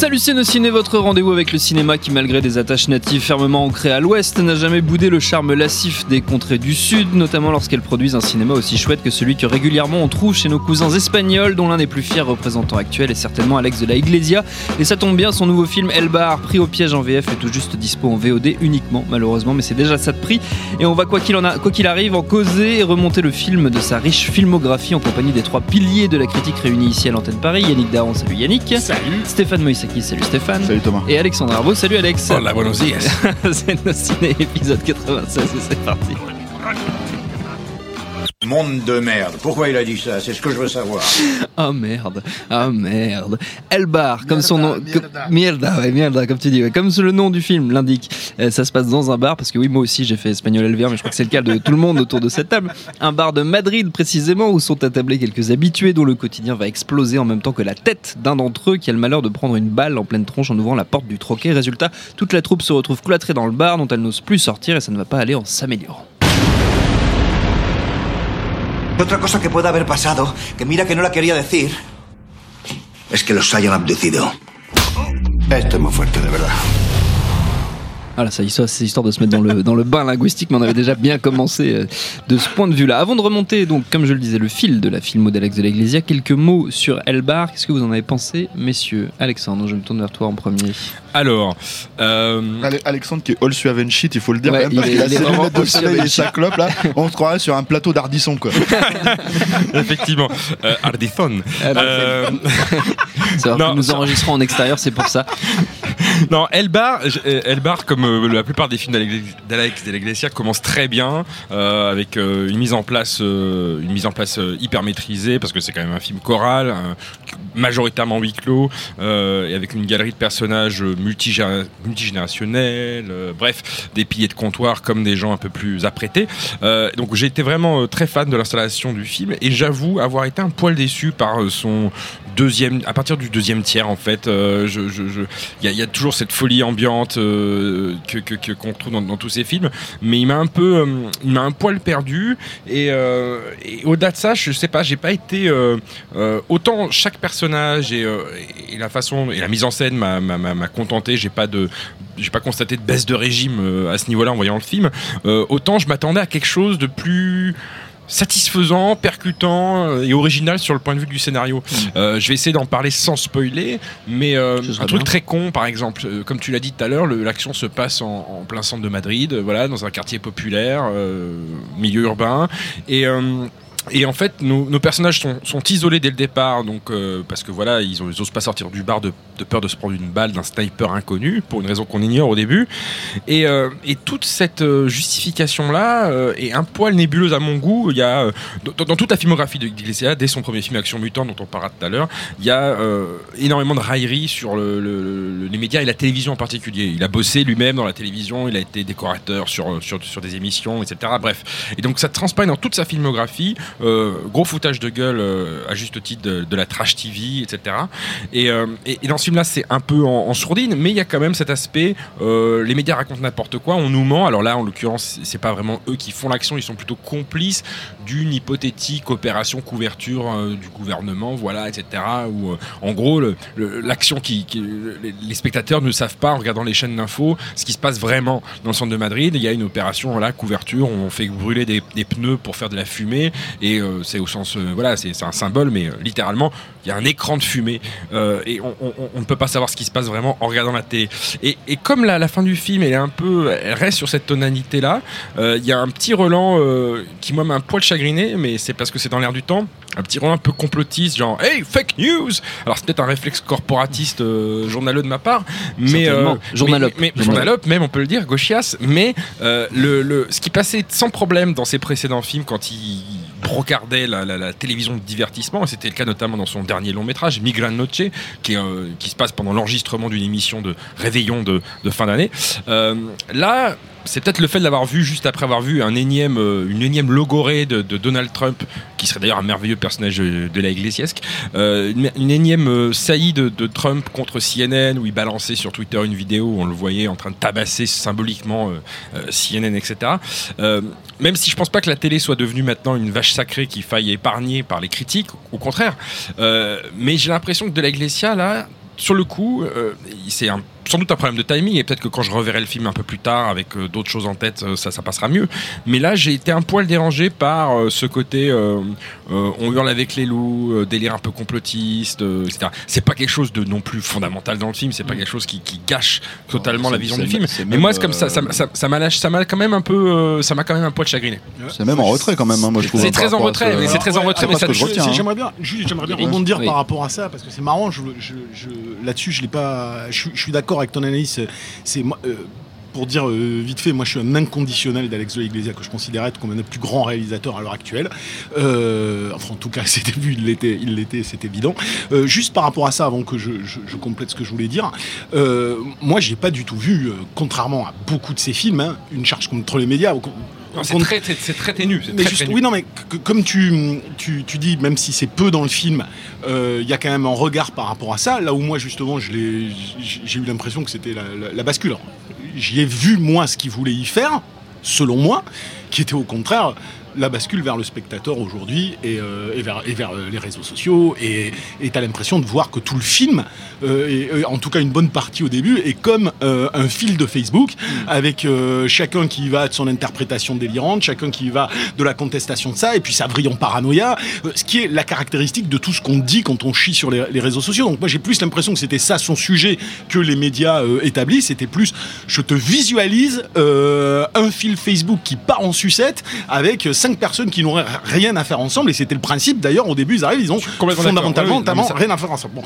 Salut Ciné, votre rendez-vous avec le cinéma qui, malgré des attaches natives fermement ancrées à l'ouest, n'a jamais boudé le charme lascif des contrées du sud, notamment lorsqu'elles produisent un cinéma aussi chouette que celui que régulièrement on trouve chez nos cousins espagnols, dont l'un des plus fiers représentants actuels est certainement Alex de la Iglesia. Et ça tombe bien, son nouveau film El Bar, pris au piège en VF, est tout juste dispo en VOD uniquement, malheureusement, mais c'est déjà ça de prix. Et on va, quoi qu'il en a, quoi qu'il arrive, en causer et remonter le film de sa riche filmographie en compagnie des trois piliers de la critique réunis ici à l'antenne Paris. Yannick Daron, salut Yannick. Salut. Stéphane Salut Stéphane. Salut Thomas. Et Alexandre Arbo, salut Alex. Hola, buenos días. c'est nos ciné épisode 96 et c'est parti. Monde de merde. Pourquoi il a dit ça? C'est ce que je veux savoir. Oh merde, oh merde. Elbar, comme son nom. comme- Mierda, ouais, mierda, comme tu dis. ouais. Comme le nom du film l'indique, euh, ça se passe dans un bar, parce que oui, moi aussi j'ai fait espagnol LVR, mais je crois que c'est le cas de tout le monde autour de cette table. Un bar de Madrid précisément, où sont attablés quelques habitués dont le quotidien va exploser en même temps que la tête d'un d'entre eux qui a le malheur de prendre une balle en pleine tronche en ouvrant la porte du troquet. Résultat, toute la troupe se retrouve cloîtrée dans le bar dont elle n'ose plus sortir et ça ne va pas aller en s'améliorant. Otra cosa que pueda haber pasado, que mira que no la quería decir, es que los hayan abducido. Esto es muy fuerte, de verdad. Voilà, ça, histoire- c'est histoire de se mettre dans le, dans le bain linguistique, mais on avait déjà bien commencé euh, de ce point de vue-là. Avant de remonter, donc, comme je le disais, le fil de la filmo d'Alex de la Iglesia, quelques mots sur Elbar. Qu'est-ce que vous en avez pensé, messieurs? Alexandre, je me tourne vers toi en premier. Alors, euh, Ale- Alexandre qui est all suave shit, il faut le dire Ouais, même, parce il est- qu'il a ses vraiment lunettes de all suave soleil and et sa clope là, on se croirait sur un plateau d'Ardisson quoi. effectivement, euh, Ardithon. Euh, nous ça- enregistrons en extérieur, c'est pour ça. non, Elbar, Elbar, comme euh, la plupart des films d'Alex- de la Iglesia, commence très bien euh, avec euh, une mise en place, une mise en place hyper maîtrisée parce que c'est quand même un film choral, majoritairement huis clos, et avec une galerie de personnages multigé- multigénérationnels, bref, des piliers de comptoir comme des gens un peu plus apprêtés. Donc j'ai été vraiment très fan de l'installation du film et j'avoue avoir été un poil déçu par son deuxième, à partir du deuxième tiers en fait. il y, a- toujours cette folie ambiante que qu'on retrouve dans, tous ces films, mais il m'a un peu, euh, il m'a un poil perdu. Et, euh, et au-delà de ça, je sais pas, j'ai pas été euh, autant chaque personnage et, la façon et la mise en scène m'a, contenté. J'ai pas de, j'ai pas constaté de baisse de régime à ce niveau-là en voyant le film. Autant je m'attendais à quelque chose de plus satisfaisant, percutant euh, et original sur le point de vue du scénario. Euh, je vais essayer d'en parler sans spoiler, mais euh, un truc bien. très con, par exemple, euh, comme tu l'as dit tout à l'heure, l'action se passe en, en plein centre de Madrid, voilà, dans un quartier populaire, milieu urbain, et et en fait, nos, nos personnages sont, sont isolés dès le départ, donc euh, parce que voilà, ils, ont- ils osent pas sortir du bar de, de peur de se prendre une balle d'un sniper inconnu pour une raison qu'on ignore au début. Et, euh, et toute cette euh, justification-là euh, est un poil nébuleuse à mon goût. Il y a euh, dans, dans toute la filmographie de d'Iglesia, dès son premier film Action Mutant dont on parlera tout à l'heure, il y a euh, énormément de railleries sur le- le- les médias et la télévision en particulier. Il a bossé lui-même dans la télévision, il a été décorateur sur, sur, sur des émissions, etc. Bref. Et donc ça transparaît dans toute sa filmographie. Euh, gros foutage de gueule euh, à juste titre de, la trash TV, etc. Et, euh, et, et dans ce film-là, c'est un peu en, en sourdine, mais il y a quand même cet aspect. les médias racontent n'importe quoi, on nous ment. Alors là, en l'occurrence, c'est pas vraiment eux qui font l'action, ils sont plutôt complices d'une hypothétique opération couverture euh, du gouvernement, voilà, etc. Où euh, en gros, le- le- l'action qui, les, spectateurs ne savent pas en regardant les chaînes d'infos ce qui se passe vraiment dans le centre de Madrid. Il y a une opération, voilà, couverture, on fait brûler des, pneus pour faire de la fumée, et euh, c'est au sens, voilà, c'est un symbole, mais littéralement, il y a un écran de fumée, et on, ne peut pas savoir ce qui se passe vraiment en regardant la télé. Et, et comme la, fin du film, elle est un peu, elle reste sur cette tonalité-là, euh, il y a un petit relan qui moi m'a un poil chagriné, mais c'est parce que c'est dans l'air du temps. Un petit relan un peu complotiste, genre Hey, fake news Alors c'est peut-être un réflexe corporatiste euh, journaleux de ma part, mais Certainement. Journalope. mais, mais- journalope même on peut le dire, gauchias. Mais euh, le, le- ce qui passait sans problème dans ses précédents films quand il brocardait la, la- la télévision de divertissement, et c'était le cas notamment dans son dernier long métrage, Migran Noche, qui, euh, qui se passe pendant l'enregistrement d'une émission de réveillon de, de fin d'année. Euh, là, c'est peut-être le fait de l'avoir vu juste après avoir vu un énième, euh, une énième logorée de, Donald Trump, qui serait d'ailleurs un merveilleux personnage de la Iglesiasque, euh, une, énième euh, saillie de, Trump contre CNN, où il balançait sur Twitter une vidéo où on le voyait en train de tabasser symboliquement CNN, etc. Même si je pense pas que la télé soit devenue maintenant une vache sacrée qu'il faille épargner par les critiques, au contraire. Mais j'ai l'impression que de la Iglesia, là, sur le coup, c'est un- sans doute un problème de timing et peut-être que quand je reverrai le film un peu plus tard avec euh, d'autres choses en tête, euh, ça, ça passera mieux. Mais là, j'ai été un poil dérangé par euh, ce côté euh, euh, on hurle avec les loups, euh, délire un peu complotiste, euh, etc. C'est pas quelque chose de non plus fondamental dans le film, c'est pas quelque chose qui, qui gâche totalement Non, la vision du film. Mais moi, c'est comme ça, ça, m'a- ça, ça m'a lâché- ça m'a quand même un peu, euh, ça m'a quand même un poil chagriné. C'est même en retrait quand même, hein, moi je trouve. C'est par très en retrait, mais c'est très en retrait, mais ça hein. J'aimerais bien, juste, j'aimerais bien rebondir par rapport à ça parce que c'est marrant. Là-dessus, je l'ai pas. Je suis d'accord avec ton analyse. C'est moi. euh, pour dire euh, vite fait, moi je suis un inconditionnel d'Alex de Iglesia que je considère être comme un des plus grands réalisateurs à l'heure actuelle. Euh, enfin, en tout cas, ses débuts, il l'était, il l'était, c'est évident. Euh, juste par rapport à ça, avant que je, complète ce que je voulais dire, euh, moi j'ai pas du tout vu, euh, contrairement à beaucoup de ces films, hein, une charge contre les médias. C'est très, ténu. c'est mais très juste- ténu. oui, non, mais que- comme tu, tu, tu dis, même si c'est peu dans le film, euh, il y a quand même un regard par rapport à ça. Là où moi, justement, j'ai eu l'impression que c'était la, la- la bascule. J'y ai vu, moi, ce qu'il voulait y faire, selon moi, qui était au contraire la bascule vers le spectateur aujourd'hui et, euh, et vers, et vers euh, les réseaux sociaux. Et tu as l'impression de voir que tout le film, euh, et, en tout cas une bonne partie au début, est comme euh, un fil de Facebook, avec euh, chacun qui va de son interprétation délirante, chacun qui va de la contestation de ça, et puis ça vrille en paranoïa, ce qui est la caractéristique de tout ce qu'on dit quand on chie sur les, les réseaux sociaux. Donc moi j'ai plus l'impression que c'était ça son sujet que les médias établissent, c'était plus je te visualise un fil Facebook qui part en sucette avec cinq personnes qui n'auraient rien à faire ensemble, et c'était le principe d'ailleurs au début ils arrivent, ils ont fondamentalement oui, ça- rien à faire ensemble. Bon.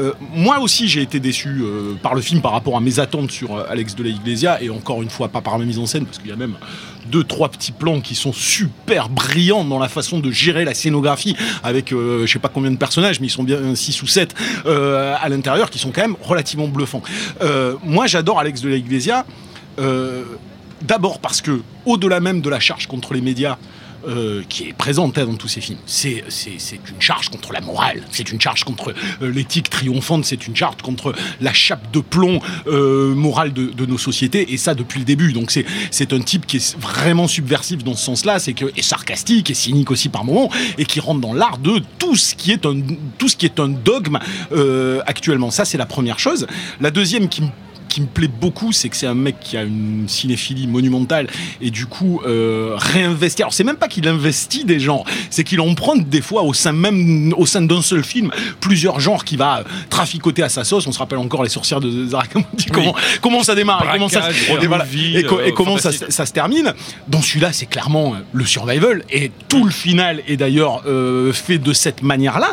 Euh, moi aussi, j'ai été déçu euh, par le film par rapport à mes attentes sur euh, Alex de la Iglesia, et encore une fois, pas par ma mise en scène, parce qu'il y a même deux, trois petits plans qui sont super brillants dans la façon de gérer la scénographie, avec euh, je sais pas combien de personnages, mais ils sont bien 6 ou 7 à l'intérieur, qui sont quand même relativement bluffants. Euh, moi, j'adore Alex de la Iglesia. D'abord parce que, au-delà même de la charge contre les médias, euh, qui est présente hein, dans tous ces films. C'est, une charge contre la morale, c'est une charge contre euh, l'éthique triomphante, c'est une charge contre la chape de plomb euh, morale de, nos sociétés, et ça depuis le début. Donc c'est, un type qui est vraiment subversif dans ce sens-là, c'est que, et sarcastique, et cynique aussi par moments, et qui rentre dans l'art de tout ce qui est un, tout ce qui est un dogme actuellement. Ça, c'est la première chose. La deuxième qui me qui me plaît beaucoup, c'est que c'est un mec qui a une cinéphilie monumentale et du coup euh, réinvestir. Alors c'est même pas qu'il investit des genres, c'est qu'il en prend des fois au sein même au sein d'un seul film plusieurs genres qui va traficoter à sa sauce. On se rappelle encore les sorcières de Zarakamouti. Comment comment ça démarre comment ça et, voilà. movie, et, co- et euh, comment ça, se termine. Dans celui-là, c'est clairement euh, le survival et tout le final est d'ailleurs euh, fait de cette manière-là.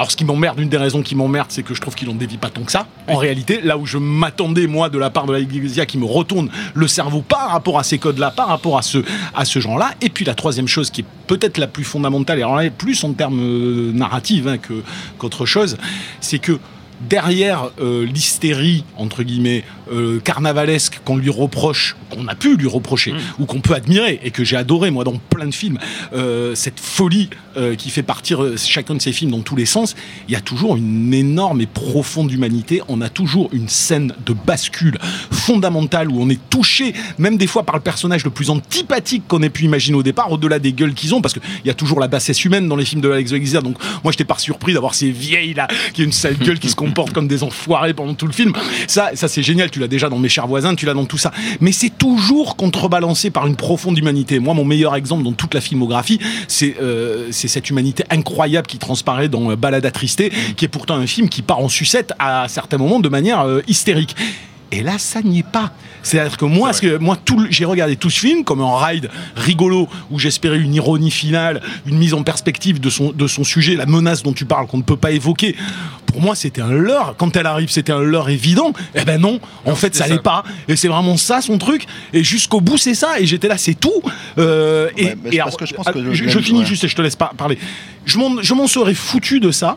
Alors, ce qui m'emmerde, une des raisons qui m'emmerde, c'est que je trouve qu'il en dévie pas tant que ça. En réalité, là où je m'attendais, moi, de la part de la Iglesia, qui me retourne le cerveau par rapport à ces codes-là, par rapport à ce, à ce genre-là. Et puis, la troisième chose qui est peut-être la plus fondamentale, et alors là, plus en termes euh, narratifs hein, que- qu'autre chose, c'est que derrière euh, l'hystérie, entre guillemets, euh, carnavalesque qu'on lui reproche, qu'on a pu lui reprocher, ou qu'on peut admirer, et que j'ai adoré, moi, dans plein de films, euh, cette folie euh, qui fait partir euh, chacun de ces films dans tous les sens, il y a toujours une énorme et profonde humanité. On a toujours une scène de bascule fondamentale où on est touché, même des fois par le personnage le plus antipathique qu'on ait pu imaginer au départ, au-delà des gueules qu'ils ont, parce qu'il y a toujours la bassesse humaine dans les films de Alex Wexler. Donc moi, j'étais pas surpris d'avoir ces vieilles là, qui ont une sale gueule, qui se comportent comme des enfoirés pendant tout le film. Ça, ça c'est génial. Tu l'as déjà dans Mes chers voisins, tu l'as dans tout ça. Mais c'est toujours contrebalancé par une profonde humanité. Moi, mon meilleur exemple dans toute la filmographie, c'est euh, cette humanité incroyable qui transparaît dans euh, Balade attristé, qui est pourtant un film qui part en sucette à certains moments de manière euh, hystérique. Et là, ça n'y est pas. C'est-à-dire que moi, que moi, tout j'ai regardé tout ce film comme un ride rigolo où j'espérais une ironie finale, une mise en perspective de son, de son sujet, la menace dont tu parles qu'on ne peut pas évoquer. Pour moi, c'était un leurre. Quand elle arrive, c'était un leurre évident. Eh ben non, en fait, ça l'est pas. Et c'est vraiment ça son truc. Et jusqu'au bout, c'est ça. Et j'étais là, c'est tout. Euh, et, Ouais, mais et parce que je pense ah, que je, le- je finis ouais. juste et je te laisse pas parler. Je m'en, je m'en serais foutu de ça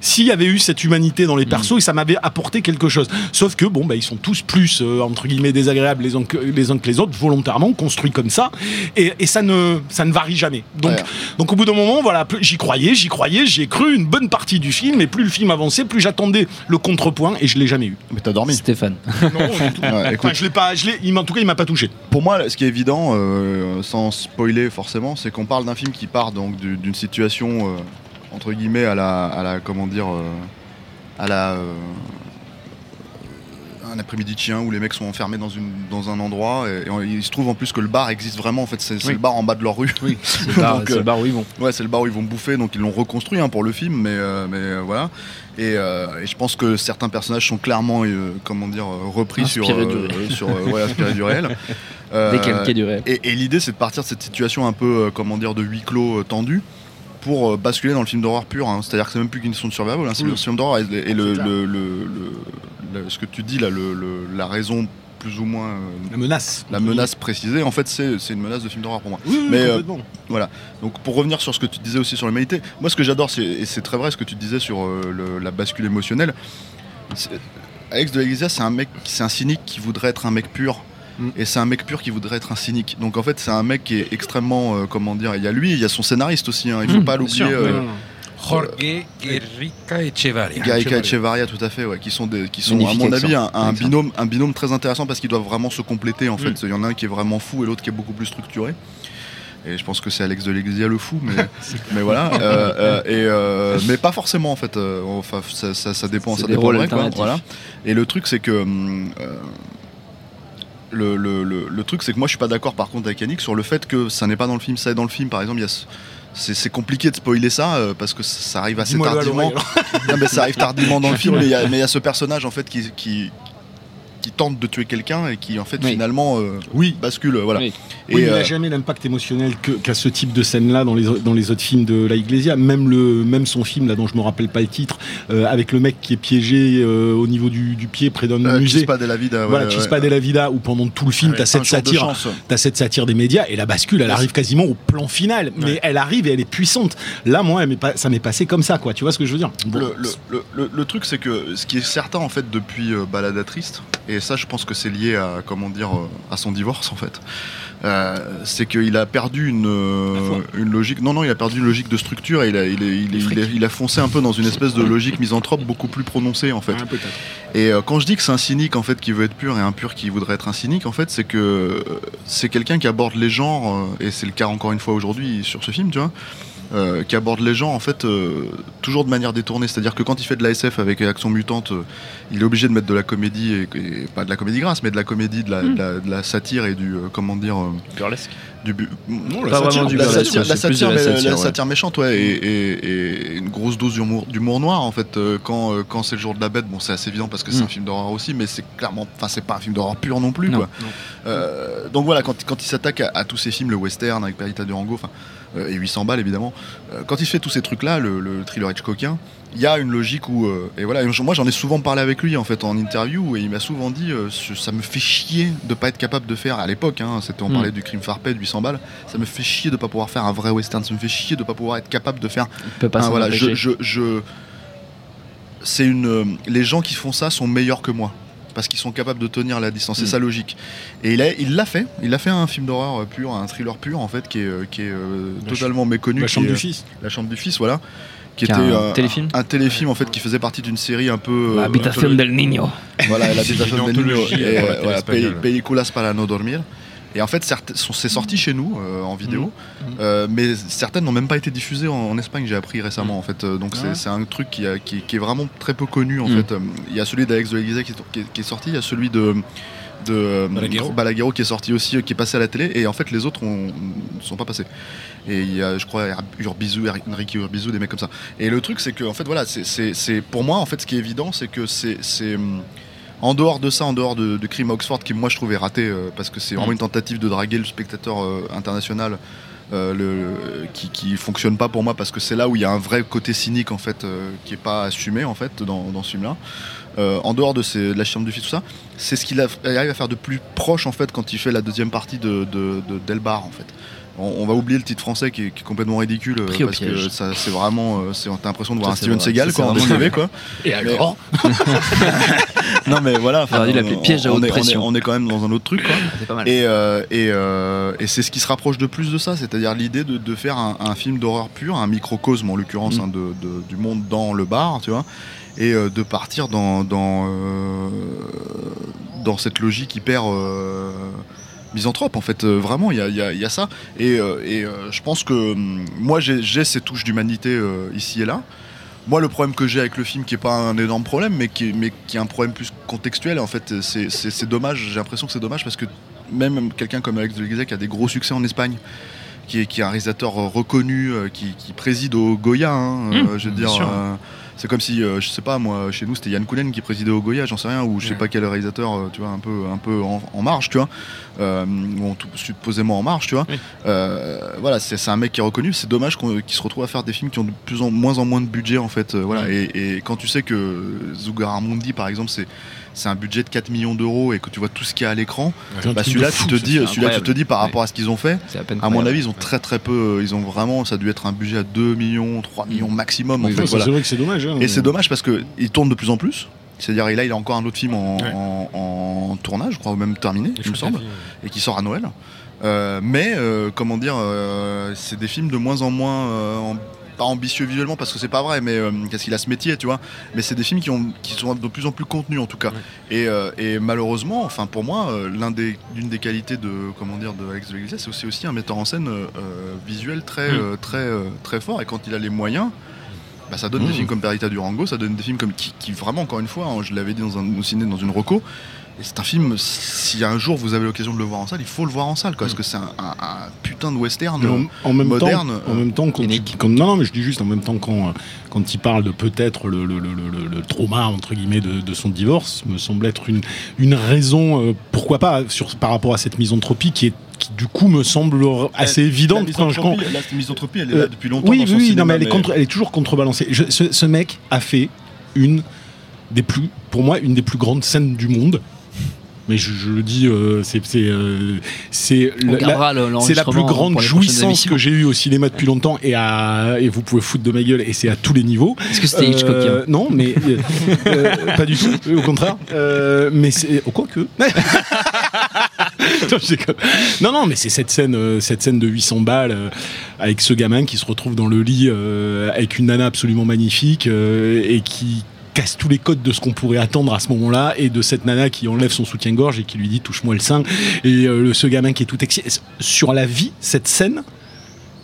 s'il y avait eu cette humanité dans les persos et ça m'avait apporté quelque chose. Sauf que bon, bah, ils sont tous plus euh, entre guillemets désagréables les uns, que, les uns que les autres, volontairement construits comme ça, et, et ça ne ça ne varie jamais. Donc Ouais. donc au bout d'un moment, voilà, plus- j'y croyais, j'y croyais, j'y ai cru une bonne partie du film, et plus le film avançait, plus j'attendais le contrepoint, et je l'ai jamais eu. Mais t'as dormi. Stéphane. Non, du tout. Ouais, écoute, Enfin, je l'ai pas, je l'ai, il m'a- en tout cas, il m'a pas touché. Pour moi, ce qui est évident, euh, sans spoiler forcément, c'est qu'on parle d'un film qui part donc du- d'une situation euh, entre guillemets à la, à la comment dire, euh, à la euh, un après-midi chien où les mecs sont enfermés dans, une, dans un endroit et, et il se trouve en plus que le bar existe vraiment en fait c'est Oui. le bar en bas de leur rue Oui, c'est le bar, le euh, où ils vont. Ouais, c'est le bar où ils vont bouffer, donc ils l'ont reconstruit hein, pour le film, mais, euh, mais euh, voilà. Et, euh, et je pense que certains personnages sont clairement, euh, comment dire, euh, repris sur, euh, sur euh, ouais, inspirés du réel. Euh, du réel. Et, et l'idée, c'est de partir de cette situation un peu, euh, comment dire, de huis clos euh, tendu pour euh, basculer dans le film d'horreur pur. hein. C'est-à-dire que c'est même plus qu'une question de survival, hein, c'est Oui. le film d'horreur. Et, et le, ce que tu dis là, la raison plus ou moins, euh, La menace. la menace précisée, en fait, c'est une menace de film d'horreur pour moi. Oui, oui, Mais, euh, complètement. Donc pour revenir sur ce que tu disais aussi sur l'humanité, moi ce que j'adore, et c'est très vrai ce que tu disais sur euh, le- la bascule émotionnelle, Alex de l'Iglesia c'est un mec, c'est un cynique qui voudrait être un mec pur. Mm. Et c'est un mec pur qui voudrait être un cynique. Donc en fait c'est un mec qui est extrêmement, euh, comment dire, il y a lui, il y a son scénariste aussi, hein, il faut Mm, pas l'oublier. euh. Jorge Guerrica Echevarria. Gaïka Echevarria, tout à fait, ouais, qui sont, des, qui sont à mon avis un, binôme, un binôme très intéressant parce qu'ils doivent vraiment se compléter en Mm. fait. Il y en a un qui est vraiment fou et l'autre qui est beaucoup plus structuré. Et je pense que c'est Alex de l'Exia le fou, mais, mais voilà. euh, euh, et, euh, mais pas forcément en fait. enfin, ça, ça, ça dépend, ça dépend rôles quoi, voilà. Et le truc c'est que hum, euh, le, le, le, le truc c'est que moi je suis pas d'accord par contre avec Yannick sur le fait que ça n'est pas dans le film, ça est dans le film. Par exemple, il y a ce- c'est compliqué de spoiler ça euh, parce que ça arrive assez tardivement. Non, mais ça arrive tardivement dans le film, mais il y, a- y ce personnage en fait qui, qui, qui tente de tuer quelqu'un et qui en fait Oui. finalement euh, Oui. bascule. Voilà. Oui. Et, Oui, il euh, n'a jamais l'impact émotionnel qu'a ce type de scène-là dans les, dans les autres films de La Iglesia. Même, le, même son film, là, dont je me rappelle pas le titre, euh, avec le mec qui est piégé euh, au niveau du, du pied près d'un euh, musée. Chispa de la vida. voilà, ouais, Chispa ouais. de la Vida, où pendant tout le film, t'as Un cette satire, t'as cette satire des médias, et la bascule, elle arrive quasiment au plan final. Mais elle arrive et elle est puissante. Là, moi, elle m'est pas, ça m'est passé comme ça, quoi. Tu vois ce que je veux dire? Bon, Le, le- le- le- le truc, c'est que ce qui est certain en fait depuis euh, Balada Triste, et ça, je pense que c'est lié à comment dire euh, à son divorce en fait. euh, c'est qu'il a perdu une, euh, une logique. Non, non, il a perdu une logique de structure et il a, il, est- il est- il est- il a foncé un peu dans une espèce de logique misanthrope beaucoup plus prononcée en fait. Ouais. Et euh, quand je dis que c'est un cynique en fait qui veut être pur et un pur qui voudrait être un cynique, en fait, c'est que c'est quelqu'un qui aborde les genres et c'est le cas encore une fois aujourd'hui sur ce film, tu vois. Euh, qui aborde les gens en fait euh, toujours de manière détournée, c'est-à-dire que quand il fait de la SF avec Action Mutante, euh, il est obligé de mettre de la comédie et, et pas de la comédie grasse, mais de la comédie, de la, de la- de la satire et du euh, comment dire euh, Burlesque. du bu- Non, la Pas satire, vraiment du la la burlesque, la satire, mais la satire, ouais. satire méchante, ouais, et, et- et une grosse dose d'humour, d'humour noir en fait. euh, quand euh, quand c'est le jour de la bête, bon, c'est assez évident parce que c'est un film d'horreur aussi, mais c'est clairement, enfin, c'est pas un film d'horreur pur non plus, Non, quoi. Euh, donc voilà, quand, quand il s'attaque à, à tous ces films, le western avec Perita Durango, enfin, et 800 balles évidemment, euh, quand il fait tous ces trucs-là, le, le thriller Hitchcockien, il y a une logique où, euh, et voilà, moi j'en ai souvent parlé avec lui en fait en interview, et il m'a souvent dit, euh, ça me fait chier de pas être capable de faire à l'époque, hein, c'était on Mm. parlait du crime farpé de 800 balles, ça me fait chier de pas pouvoir faire un vrai western, ça me fait chier de pas pouvoir être capable de faire Il peut pas voilà, empêcher. je, je, je- c'est une. euh, Les gens qui font ça sont meilleurs que moi parce qu'ils sont capables de tenir la distance. C'est Mm. sa logique. Et il l'a fait. Il a fait un film d'horreur euh, pur, un thriller pur en fait, qui est, euh, qui est euh, totalement méconnu. La chambre est, du fils. La chambre du fils, voilà. Qui était un euh, téléfilm un téléfilm en fait qui faisait partie d'une série un peu euh, Habitación del Niño. voilà, une del Niño et, voilà. Pel- Películas para no dormir. Et en fait, c'est sorti chez nous euh, en vidéo, Mhm. euh, mais certaines n'ont même pas été diffusées en, en Espagne. J'ai appris récemment en fait. Euh, donc Ah c'est ouais. c'est un truc qui, a- qui- qui est vraiment très peu connu en Mhm. fait. Il y a celui d'Alex de l'Église qui, est- qui est- sorti, il y a celui de de Balaguerro. Balaguerro qui est sorti aussi, qui est passé à la télé, et en fait les autres ne sont pas passés. Et il y a, je crois, Urbizu, Enrique Urbizu, des mecs comme ça. Et le truc, c'est que, en fait, voilà, c'est- pour moi, en fait, ce qui est évident, c'est que c'est c'est, hum, en dehors de ça, en dehors de, de Crime à Oxford, qui moi je trouvais raté euh, parce que c'est vraiment Mm. une tentative de draguer le spectateur euh, international. euh, le, qui, qui fonctionne pas pour moi parce que c'est là où il y a un vrai côté cynique en fait euh, qui est pas assumé en fait dans, dans ce film là en dehors de, la chambre du fils tout ça c'est ce qu'il arrive à faire de plus proche en fait quand il fait la deuxième partie de, de, de Delbar en fait on, on va oublier le titre français qui est, qui est complètement ridicule euh, Pris au parce que ça c'est vraiment euh, c'est t'as l'impression de voir Ça, un Steven vrai. Seagal quoi en TV quoi Et alors non mais voilà enfin, on- piège à on haute est- on est- pression. on est quand même dans un autre truc quoi C'est pas mal. et, euh, et, euh, et c'est ce qui se rapproche de plus de ça, c'est-à-dire l'idée de, de faire un, un film d'horreur pur, un microcosme en l'occurrence Mm. hein, de- de- du monde dans le bar, tu vois, et euh, de partir dans, dans, euh, cette logique hyper euh, misanthrope en fait, vraiment, il y a, y y a ça. Et, et, je pense que hum, moi j'ai ces touches d'humanité ici et là. Moi, le problème que j'ai avec le film, qui est pas un énorme problème, mais qui est, mais qui est un problème plus contextuel, en fait, c'est- dommage. J'ai l'impression que c'est dommage parce que même quelqu'un comme Alex de qui a des gros succès en Espagne, qui est, qui est un réalisateur euh, reconnu, euh, qui, qui préside au Goya, hein, euh, Mmh, je veux dire. c'est comme si, euh, je sais pas, moi, chez nous, c'était Yann Kounen qui présidait au Goya, j'en sais rien, ou je sais Ouais. pas quel réalisateur, euh, tu vois, un peu, un peu en, en marge, tu vois, euh, ou en tout- supposément en marge, tu vois. Oui. Voilà, c'est un mec qui est reconnu. C'est dommage qu'il se retrouve à faire des films qui ont de plus en moins en moins de budget, en fait. voilà. Et, et quand tu sais que Zugarramundi, par exemple, c'est c'est un budget de 4 millions d'euros et que tu vois tout ce qu'il y a à l'écran, bah celui-là, tu te dis, celui-là, tu te dis par rapport à ce qu'ils ont fait. À mon avis, ils ont très très peu. Ils ont vraiment, ça a dû être un budget à 2 millions, 3 millions maximum. Oui, en fait, Ouais, ça, voilà. C'est vrai que c'est dommage. hein. Et c'est dommage parce que il tourne de plus en plus. C'est-à-dire, là, il a encore un autre film en, Ouais. en- en tournage, je crois, ou même terminé, il me semble et qui sort à Noël. Euh, mais euh, comment dire, euh, c'est des films de moins en moins, euh, en- pas ambitieux visuellement parce que c'est pas vrai, mais euh, parce qu'il a ce métier, tu vois. Mais c'est des films qui, ont, qui sont de plus en plus contenus en tout cas. Et, euh, et malheureusement, enfin pour moi, euh, des, l'une des qualités de comment dire de Alex de l'Église, c'est aussi, aussi un metteur en scène euh, visuel très Mm. très très fort. Et quand il a les moyens. Bah, ça donne des Mm. films comme Perita Durango, ça donne des films comme qui, qui vraiment encore une fois, hein, je l'avais dit dans un au ciné dans une reco, et c'est un film, si un jour vous avez l'occasion de le voir en salle, il faut le voir en salle, quoi, parce que c'est un, un- un putain de western. En, en même moderne, temps, en euh, même temps quand, non, non, mais je dis juste en même temps quand, euh, quand il parle de peut-être le, le, le, le- le trauma entre guillemets de, de son divorce, me semble être une, une raison, euh, pourquoi pas, sur, par rapport à cette misanthropie qui est qui du coup me semble assez évidente quand je La misanthropie, elle est Euh, là depuis longtemps. oui, dans oui, son oui, non, mais elle est, contre- elle est toujours contrebalancée. Je- ce, ce mec a fait une des plus, pour moi, une des plus grandes scènes du monde. Mais je, je le dis, euh, c'est c'est euh, c'est la- la plus grande jouissance que j'ai eue au cinéma depuis longtemps et, à, et vous pouvez foutre de ma gueule et c'est à tous les niveaux. Est-ce que c'était Euh, Hitchcockien Non, mais pas du tout, au contraire. Mais c'est oh, quoi que. non, non, mais c'est cette scène, cette scène de 800 balles avec ce gamin qui se retrouve dans le lit avec une nana absolument magnifique et qui casse tous les codes de ce qu'on pourrait attendre à ce moment-là et de cette nana qui enlève son soutien-gorge et qui lui dit touche-moi le sein et euh, ce gamin qui est tout excité sur la vie cette scène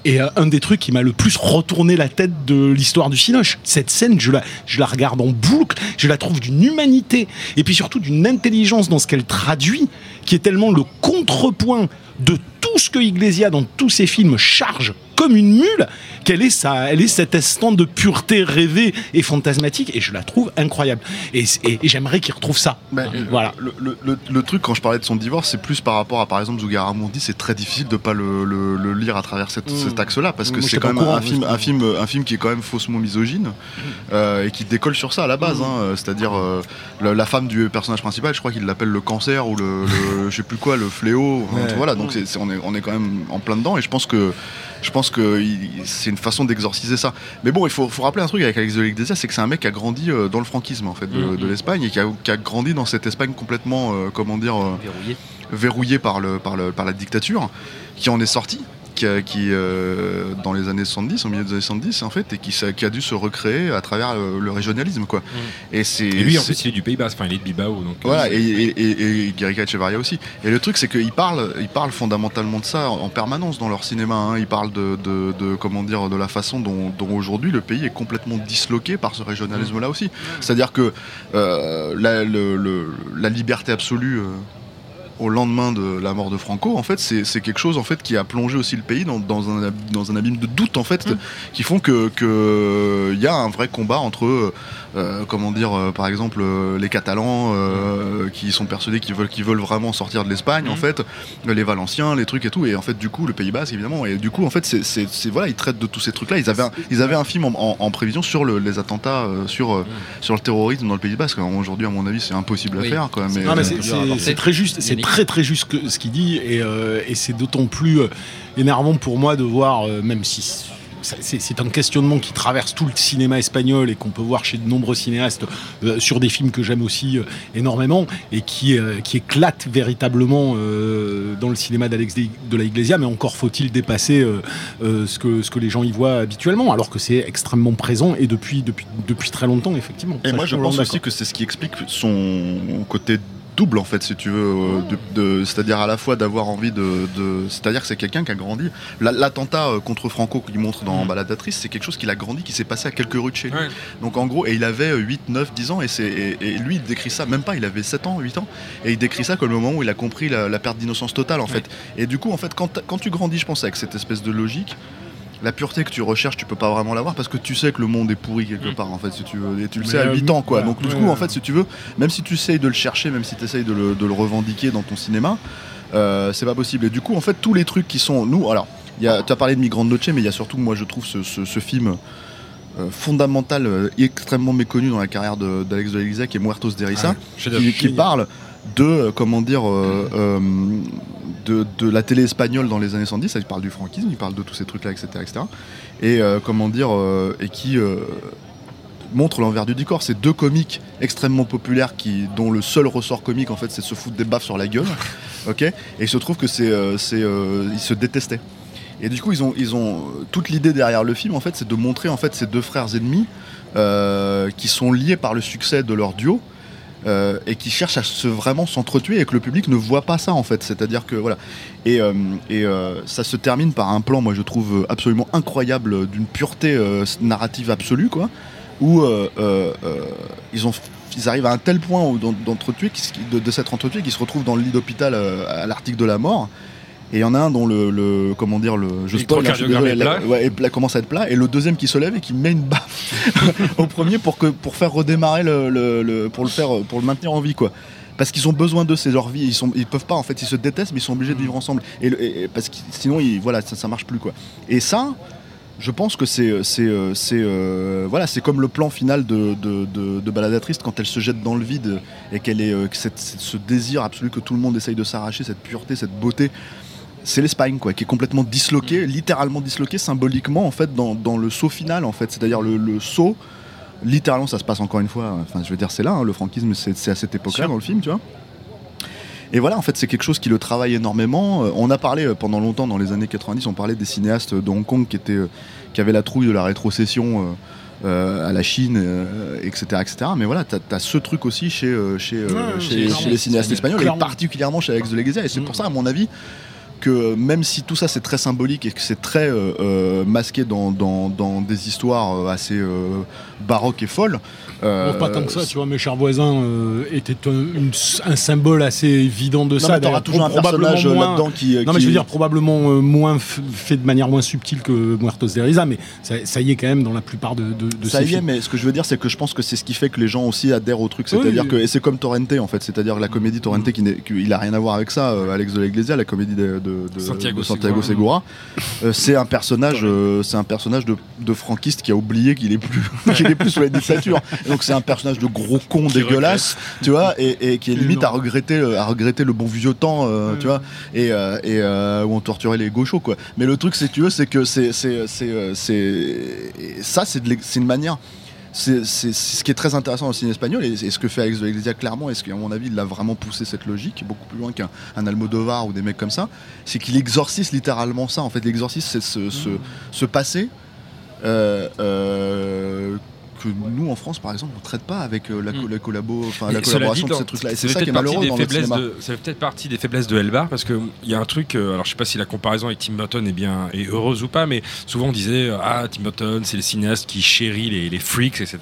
et euh, un des trucs qui m'a le plus retourné la tête de l'histoire du Cinoche. Cette scène, je la, je la regarde en boucle, je la trouve d'une humanité et puis surtout d'une intelligence dans ce qu'elle traduit, qui est tellement le contrepoint de tout ce que Iglesia dans tous ses films charge comme une mule, qu'elle est, ça, elle est cet instant de pureté rêvée et fantasmatique, et je la trouve incroyable. Et, et- et j'aimerais qu'il retrouve ça. Mais, euh, voilà. Le, le- le- le truc, quand je parlais de son divorce, c'est plus par rapport à, par exemple, Zugarramundi, c'est très difficile de pas le, le- le lire à travers cette- Mm. cet axe-là, parce que c'est quand même courant, un film, un, film, un film qui est quand même faussement misogyne, euh, et qui décolle sur ça à la base. hein, euh, C'est-à-dire, euh, la, la femme du personnage principal, je crois qu'il l'appelle le cancer, ou le, le- je sais plus quoi, le fléau. Voilà, donc on, est, on est quand même en plein dedans, et je pense que je pense que c'est une façon d'exorciser ça. Mais bon, il faut, faut rappeler un truc avec Alex de l'Iglesia, c'est que c'est un mec qui a grandi euh, dans le franquisme en fait de, Mhm. de l'Espagne et qui a, qui a grandi dans cette Espagne complètement, euh, comment dire, euh, Verrouillé. verrouillée par, le, par, le, par la dictature, qui en est sorti, qui, euh, dans les années 70, au milieu des années 70 en fait, et qui, a dû se recréer à travers euh, le régionalisme quoi. Et c'est Et lui, en plus, il est du Pays Bas, enfin, il est de Bilbao. Donc, voilà, euh, et, et, et, et Guerrica Echevarria aussi. Et le truc, c'est qu'ils parlent, ils parlent fondamentalement de ça en, en permanence dans leur cinéma. hein. Ils parlent de, de, de, comment dire, de la façon dont, dont aujourd'hui le pays est complètement disloqué par ce régionalisme-là aussi. C'est-à-dire que euh, la, le- le- la liberté absolue. euh, au lendemain de la mort de Franco, en fait, c'est quelque chose en fait qui a plongé aussi le pays dans, dans un, ab- dans un abîme de doute en fait, qui font que que il y a un vrai combat entre euh, comment dire, euh, par exemple, euh, les Catalans euh, qui sont persuadés qu'ils veulent, qu'ils veulent vraiment sortir de l'Espagne, en Mhm. fait, les Valenciens, les trucs et tout, et en fait, du coup, le Pays Basque, évidemment, et du coup, en fait, c'est, c'est- c'est- voilà, ils traitent de tous ces trucs-là. Ils avaient, un, ils avaient un film en, en- en prévision sur le- les attentats, euh, sur, sur le terrorisme dans le Pays Basque. Alors, Aujourd'hui, à mon avis, c'est impossible Oui. à faire, quoi. Mais, Non, mais c'est- très juste, c'est très très juste que- ce qu'il dit, et, euh, et c'est d'autant plus énervant pour moi de voir, euh, même si c'est un questionnement qui traverse tout le cinéma espagnol et qu'on peut voir chez de nombreux cinéastes euh, sur des films que j'aime aussi euh, énormément et qui, euh, qui éclate véritablement euh, dans le cinéma d'Alex de la Iglesia, mais encore faut-il dépasser ce, que, ce que les gens y voient habituellement, alors que c'est extrêmement présent et depuis, depuis, depuis très longtemps, effectivement. Et Ça, moi, suis je pense aussi que c'est ce qui explique son côté double, en fait, si tu veux. euh, de- de- c'est-à-dire à la fois d'avoir envie de. de- c'est-à-dire que c'est quelqu'un qui a grandi. La- L'attentat euh, contre Franco qu'il montre dans Mhm. Baladatrice, c'est quelque chose qu'il a grandi, qui s'est passé à quelques rues de chez lui. Ouais. Donc en gros, et il avait euh, 8, 9, 10 ans, et, c'est, et, et lui, il décrit ça, même pas, il avait 7 ans, 8 ans, et il décrit ça comme le moment où il a compris la, la perte d'innocence totale, en fait. Et du coup, en fait, quand, quand tu grandis, je pense, avec cette espèce de logique, la pureté que tu recherches, tu peux pas vraiment l'avoir parce que tu sais que le monde est pourri quelque Mm. part en fait si tu veux et tu le Mais, sais à euh, 8 ans quoi. Donc du coup en fait si tu veux, même si tu essayes de le chercher, même si tu essayes de le, de le revendiquer dans ton cinéma, euh, c'est pas possible. Et du coup en fait tous les trucs qui sont nous alors tu as parlé de Migrant Noche mais il y a surtout moi je trouve ce, ce- ce film euh, fondamental, euh, extrêmement méconnu dans la carrière de- d'Alex de l'Elysée qui est Muertos de Risa Ouais, chef-d'œuvre. qui, qui parle de euh, comment dire euh, euh, de, de la télé espagnole dans les années 110 il parle du franquisme il parle de tous ces trucs là etc etc et comment dire et qui montre l'envers du décor. C'est deux comiques extrêmement populaires qui dont le seul ressort comique en fait c'est de se foutre des baffes sur la gueule ok. Et il se trouve que c'est c'est ils se détestaient. Et du coup ils ont ils ont toute l'idée derrière le film en fait c'est de montrer en fait ces deux frères ennemis qui sont liés par le succès de leur duo euh, et qui cherchent à se vraiment s'entretuer et que le public ne voit pas ça en fait. C'est-à-dire que voilà. Et, euh, euh, ça se termine par un plan, moi je trouve absolument incroyable, d'une pureté narrative absolue quoi, où ils ont ils arrivent à un tel point d'entretuer, de, de s'être entretués, qu'ils se retrouvent dans le lit d'hôpital à l'article de la mort. Et il y en a un dont le, le- comment dire le je spoil, hein, je désolé, la- ouais, plat- commence à être plat. Et le deuxième qui se lève et qui met une baffe au premier pour que pour faire redémarrer le, le- le- pour le faire pour le maintenir en vie quoi. Parce qu'ils ont besoin de c'est leur vie ils sont ils peuvent pas en fait. Ils se détestent mais ils sont obligés de vivre ensemble. Et, parce que sinon ils, voilà ça, ça marche plus quoi. Et ça je pense que c'est c'est euh, c'est voilà c'est comme le plan final de, de, de, de Baladatrice quand elle se jette dans le vide et qu'elle est euh, que cette- ce désir absolu que tout le monde essaye de s'arracher cette pureté cette beauté c'est l'Espagne quoi qui est complètement disloquée littéralement disloquée symboliquement en fait dans, dans le saut final en fait c'est-à-dire le, le saut littéralement ça se passe encore une fois enfin je veux dire c'est là hein, le franquisme c'est à cette époque là Sûr. dans le film tu vois et voilà, en fait, c'est quelque chose qui le travaille énormément. Euh, on a parlé euh, pendant longtemps, dans les années 90, on parlait des cinéastes de Hong Kong qui, étaient, euh, qui avaient la trouille de la rétrocession à la Chine, etc., etc. Mais voilà, t'as as ce truc aussi chez, chez, Ouais, chez, les cinéastes espagnols, et particulièrement chez Alex de Leguizia. Et c'est Mm. pour ça, à mon avis, que euh, même si tout ça c'est très symbolique et que c'est très euh, euh, masqué dans, dans- dans des histoires assez euh, baroques et folles, euh, Bon, pas tant que ça, tu vois, mes chers voisins euh, étaient un, une- un symbole assez évident de non, ça. mais t'auras toujours un personnage moins- là-dedans qui, Non, mais je veux dire probablement euh, moins f- fait de manière moins subtile que Muertos de Risa, mais ça, ça y est quand même dans la plupart de, de, de ça ces y est, mais ce que je veux dire, c'est que je pense que c'est ce qui fait que les gens aussi adhèrent au truc. C'est-à-dire Oui. que, et c'est comme Torrente en fait, c'est-à-dire la comédie Torrente qui n'est, qui- il a rien à voir avec ça, euh, Alex de la Iglesia, la comédie de, de- de- Santiago de Santiago Segura. Segura. Euh, c'est un personnage, euh, c'est un personnage de, de franquiste qui a oublié qu'il est plus, qu'il est plus sous la dictature. Donc c'est un personnage de gros con dégueulasse, tu vois, et, et qui est limite à regretter, le- à regretter le bon vieux temps, euh, Ouais. tu vois, et, et où on torturait les gauchos, quoi. Mais le truc, c'est que tu veux, c'est que c'est, c'est, c'est, c'est, ça, c'est une manière c'est ce qui est très intéressant dans le cinéma espagnol et, et ce que fait Alex de Iglesia clairement et ce qu'à mon avis il a vraiment poussé cette logique beaucoup plus loin qu'un un Almodovar ou des mecs comme ça c'est qu'il exorcise littéralement ça en fait. L'exorcisme c'est ce, ce, ce passé euh, euh, que nous en France par exemple on traite pas avec euh, la, co- Mm. la collabo la collaboration dit, de dans- ces trucs là et ça c'est fait ça qui est peut-être partie malheureux des dans le faiblesses cinéma de- ça fait peut-être partie des faiblesses de Elbar parce qu'il y a un truc, euh, alors je sais pas si la comparaison avec Tim Burton est bien est heureuse ou pas, mais souvent on disait euh, ah Tim Burton c'est le cinéaste qui chérit les, les freaks etc.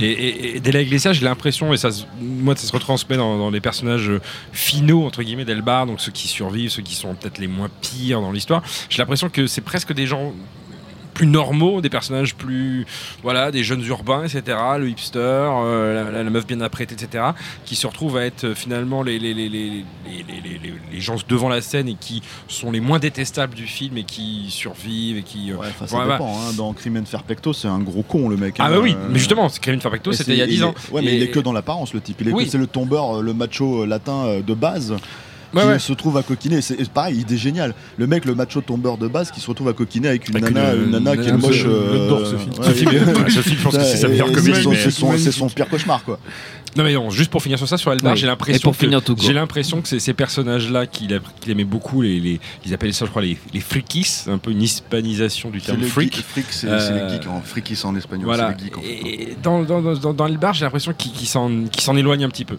et, et, et De la Iglesia j'ai l'impression et ça moi ça se retransmet dans, dans les personnages finaux entre guillemets d'Elbar donc ceux qui survivent, ceux qui sont peut-être les moins pires dans l'histoire. J'ai l'impression que c'est presque des gens plus normaux, des personnages plus voilà, des jeunes urbains, etc. Le hipster, euh, la, la meuf bien apprêtée, etc. Qui se retrouvent à être euh, finalement les les, les, les, les, les, les gens devant la scène et qui sont les moins détestables du film et qui survivent et qui. euh, Ouais, ça voilà. dépend. hein. Dans Crimen Perfecto, c'est un gros con, le mec. Ah hein. bah oui, Euh, mais justement, c'est Kevin Perfecto, et c'était il y a 10 est- ans. Ouais, mais Et- il est que dans l'apparence, le type. Il est Oui. que- c'est le tombeur, euh, le macho euh, latin euh, de base. Ouais, qui ouais. se trouve à coquiner. C'est pareil, il est génial. Le mec, le macho tombeur de base, qui se retrouve à coquiner avec une Avec nana, une- une nana qui est moche. je- euh, j'adore ce film. Ce film, je pense que c'est sa meilleure comédie. C'est son, pire cauchemar, quoi. Non mais non, juste pour finir sur ça, sur Elbar, Oui. j'ai l'impression pour que finir tout court. j'ai l'impression que c'est ces personnages-là qu'il aimait beaucoup, les, les- ils appelaient ça, je crois, les, les freakies, un peu une hispanisation du terme les freak. geeks. Freak, c'est Euh, c'est les geeks. En freakis en espagnol. Voilà. C'est les geeks, en fait. Et dans, dans, dans, dans j'ai l'impression qu'il qu'il s'en qu'il s'en éloigne un petit peu.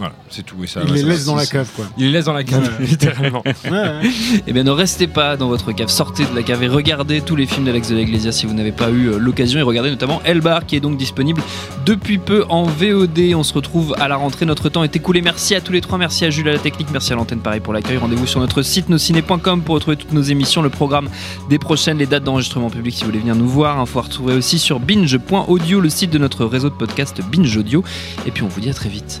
Voilà, c'est tout. Et ça, Il ouais, les ça- laisse dans la cave, quoi. Il les laisse dans la cave, littéralement. Ouais, ouais. Eh bien, ne restez pas dans votre cave, sortez de la cave et regardez tous les films d'Alex de la Iglesia si vous n'avez pas eu euh, l'occasion. Et regardez notamment Elbar qui est donc disponible depuis peu en VOD. On se retrouve à la rentrée. Notre temps est écoulé. Merci à tous les trois. Merci à Jules à la technique. Merci à l'antenne pareil pour l'accueil. Rendez-vous sur notre site nosciné.com pour retrouver toutes nos émissions, le programme des prochaines, les dates d'enregistrement public si vous voulez venir nous voir. Info à retrouver aussi sur binge.audio, le site de notre réseau de podcast Binge Audio. Et puis on vous dit à très vite.